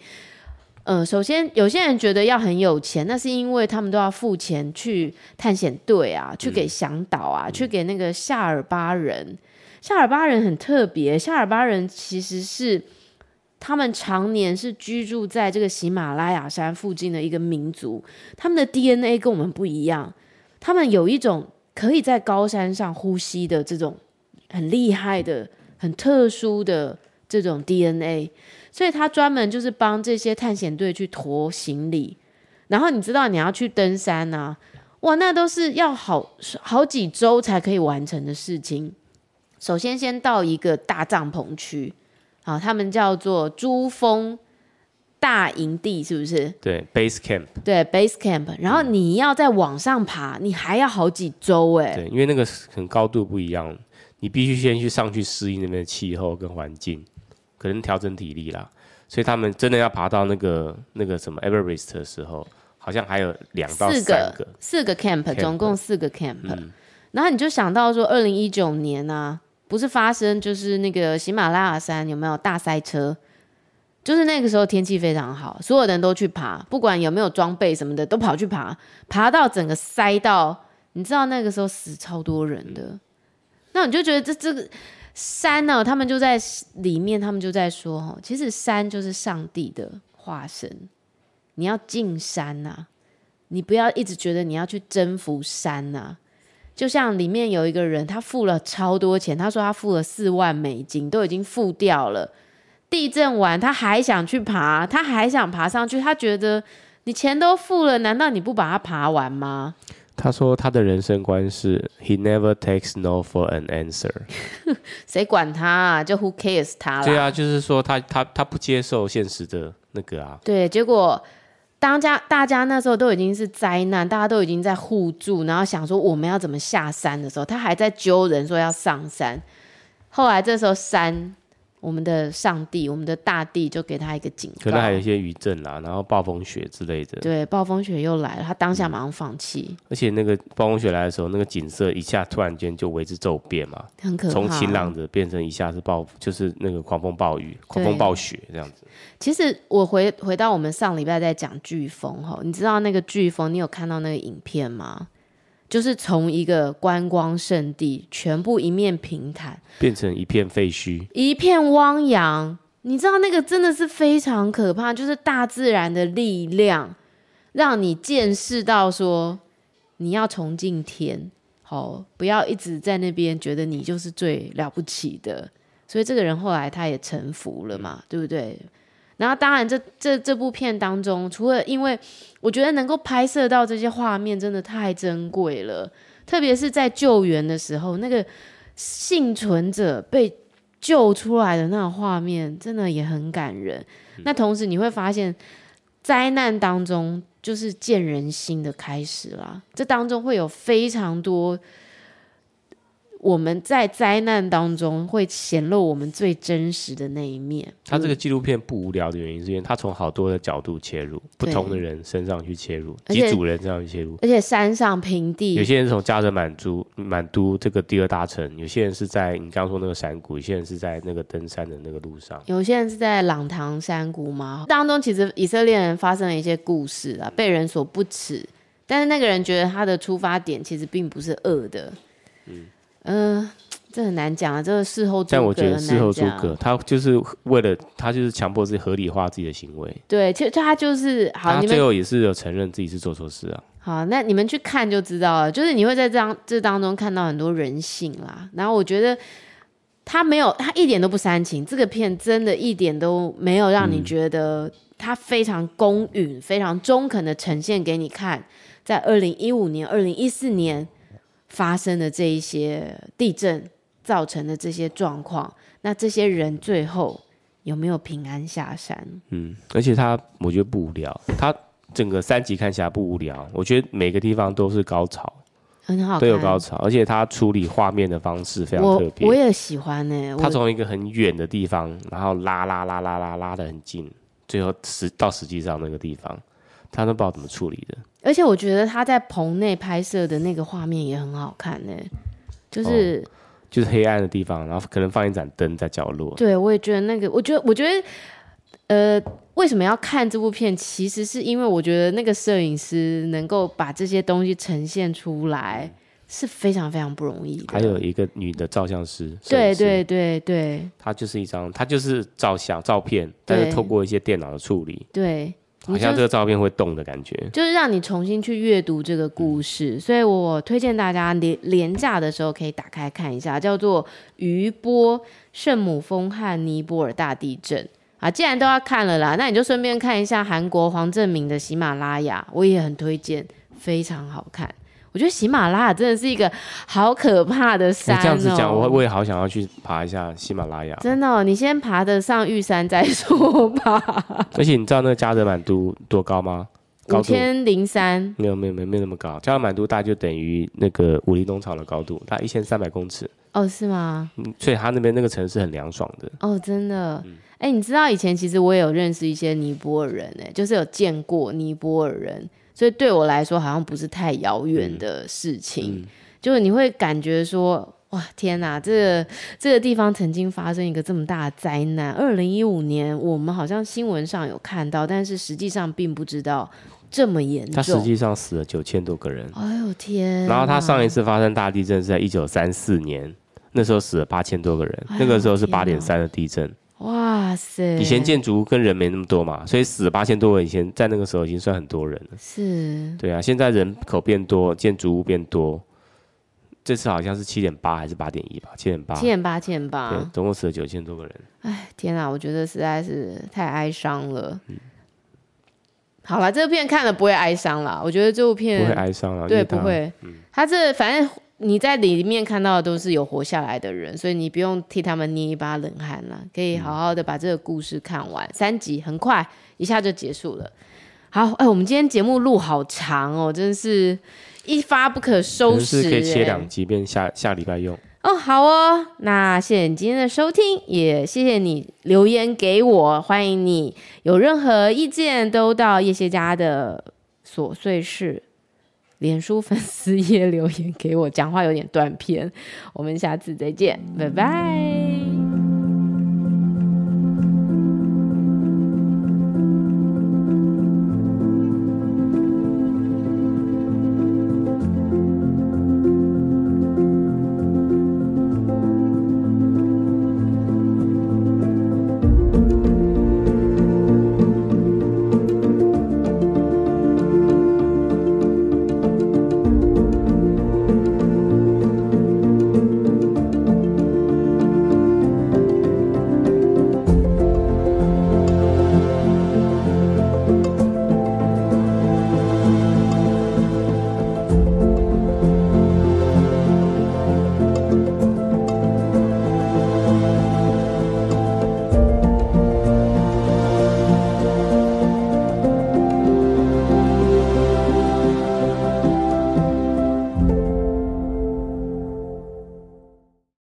嗯，首先有些人觉得要很有钱，那是因为他们都要付钱去探险队啊，去给向导啊，嗯、去给那个夏尔巴人。夏尔巴人很特别，夏尔巴人其实是他们常年是居住在这个喜马拉雅山附近的一个民族，他们的 DNA 跟我们不一样，他们有一种可以在高山上呼吸的这种很厉害的、很特殊的这种 DNA。所以他专门就是帮这些探险队去驮行李，然后你知道你要去登山啊，哇，那都是要好好几周才可以完成的事情。首先先到一个大帐篷区，啊，他们叫做珠峰大营地，是不是？对，base camp。对，base camp。然后你要再往上爬，你还要好几周哎。对，因为那个很高度不一样，你必须先去上去适应那边的气候跟环境。可能调整体力啦，所以他们真的要爬到那个那个什么 Everest 的时候，好像还有两到四个四个 camp，, camp 总共四个 camp。嗯、然后你就想到说，二零一九年、啊，不是发生就是那个喜马拉雅山有没有大塞车？就是那个时候天气非常好，所有人都去爬，不管有没有装备什么的，都跑去爬，爬到整个塞到，你知道那个时候死超多人的，嗯、那你就觉得这这个。山呢、他们就在里面，他们就在说：“哦，其实山就是上帝的化身，你要进山呐、你不要一直觉得你要去征服山呐、就像里面有一个人，他付了超多钱，他说他付了四万美金，都已经付掉了。地震完，他还想去爬，他还想爬上去，他觉得你钱都付了，难道你不把它爬完吗？”他说他的人生观是 He never takes no for an answer。*laughs* 谁管他啊？就 Who cares 他啦？对啊，就是说他他他不接受现实的那个啊。对，结果当家大家那时候都已经是灾难，大家都已经在互助，然后想说我们要怎么下山的时候，他还在揪人说要上山。后来这时候山我们的上帝，我们的大地就给他一个警告，可能还有一些余震啦，然后暴风雪之类的。对，暴风雪又来了，他当下马上放弃。而且那个暴风雪来的时候，那个景色一下突然间就为之骤变嘛，很可怕，从晴朗的变成一下是暴，就是那个狂风暴雨、狂风暴雪这样子。其实我回回到我们上礼拜在讲飓风哈，你知道那个飓风，你有看到那个影片吗？就是从一个观光胜地，全部一面平坦，变成一片废墟，一片汪洋。你知道那个真的是非常可怕，就是大自然的力量，让你见识到说，你要崇敬天，好，不要一直在那边觉得你就是最了不起的。所以这个人后来他也臣服了嘛，对不对？然后，当然这，这这这部片当中，除了因为我觉得能够拍摄到这些画面，真的太珍贵了。特别是在救援的时候，那个幸存者被救出来的那个画面，真的也很感人。嗯。那同时，你会发现，灾难当中就是见人心的开始啦。这当中会有非常多。我们在灾难当中会显露我们最真实的那一面。他这个纪录片不无聊的原因，是因为他从好多的角度切入，不同的人身上去切入，几组人这样去切入。而且山上平地，有些人从加德满都满都这个第二大城，有些人是在你刚刚说那个山谷，有些人是在那个登山的那个路上，有些人是在朗唐山谷嘛。当中其实以色列人发生了一些故事啊，被人所不齿，但是那个人觉得他的出发点其实并不是恶的。嗯。嗯、呃，这很难讲啊，这个事后诸葛。但我觉得事后诸葛，他就是为了他就是强迫自己合理化自己的行为。对，其实他就是好，他最后也是有承认自己是做错事啊。好，那你们去看就知道了，就是你会在这当这当中看到很多人性啦。然后我觉得他没有，他一点都不煽情，这个片真的一点都没有让你觉得他非常公允、嗯、非常中肯的呈现给你看，在二零一五年、二零一四年。发生的这一些地震造成的这些状况，那这些人最后有没有平安下山？嗯，而且他我觉得不无聊，他整个三集看起来不无聊，我觉得每个地方都是高潮，很好，都有高潮，而且他处理画面的方式非常特别，我也喜欢呢、欸。他从一个很远的地方，然后拉拉拉拉拉拉的很近，最后实到实际上那个地方。他都不知道怎么处理的，而且我觉得他在棚内拍摄的那个画面也很好看呢，就是、哦、就是黑暗的地方，然后可能放一盏灯在角落。对，我也觉得那个，我觉得，我觉得，呃，为什么要看这部片？其实是因为我觉得那个摄影师能够把这些东西呈现出来是非常非常不容易的。还有一个女的照相师，对对对对，她就是一张，她就是照相照片，但是透过一些电脑的处理，对。好像这个照片会动的感觉，就，是让你重新去阅读这个故事，嗯、所以我推荐大家廉廉价的时候可以打开看一下，叫做《余波：圣母峰和尼泊尔大地震》啊。既然都要看了啦，那你就顺便看一下韩国黄正明的《喜马拉雅》，我也很推荐，非常好看。我觉得喜马拉雅真的是一个好可怕的山哦。你这样子讲，我我也好想要去爬一下喜马拉雅。真的哦，你先爬得上玉山再说吧。*laughs* 而且你知道那个加德满都多高吗？五千零三。没有没有没有没有那么高，加德满都大概就等于那个武林农场的高度，大概一千三百公尺。哦，是吗？嗯，所以他那边那个城市很凉爽的。哦，真的。哎、嗯，欸，你知道以前其实我也有认识一些尼泊尔人，哎，就是有见过尼泊尔人。所以对我来说，好像不是太遥远的事情。就是你会感觉说，哇，天哪，这个这个地方曾经发生一个这么大的灾难。二零一五年，我们好像新闻上有看到，但是实际上并不知道这么严重。他实际上死了九千多个人。哎呦天！然后他上一次发生大地震是在一九三四年，那时候死了八千多个人。哎、那个时候是八点三的地震。哇塞！以前建筑物跟人没那么多嘛，所以死了八千多个。以前在那个时候已经算很多人了。是。对啊，现在人口变多，建筑物变多，这次好像是七点八还是八点一吧？七点八。七点八，七点八。对，总共死了九千多个人。哎，天啊，我觉得实在是太哀伤了。嗯。好了，这部片看了不会哀伤了。我觉得这部片不会哀伤了。对，不会。嗯。他这反正。你在里面看到的都是有活下来的人，所以你不用替他们捏一把冷汗了，可以好好的把这个故事看完。三集很快一下就结束了。好，哎，我们今天节目录好长哦，真是一发不可收拾。是可以切两集，变下下礼拜用。哦，好哦，那谢谢你今天的收听，也谢谢你留言给我，欢迎你有任何意见都到叶谢家的琐碎事脸书粉丝页留言给我，讲话有点断片，我们下次再见，拜拜。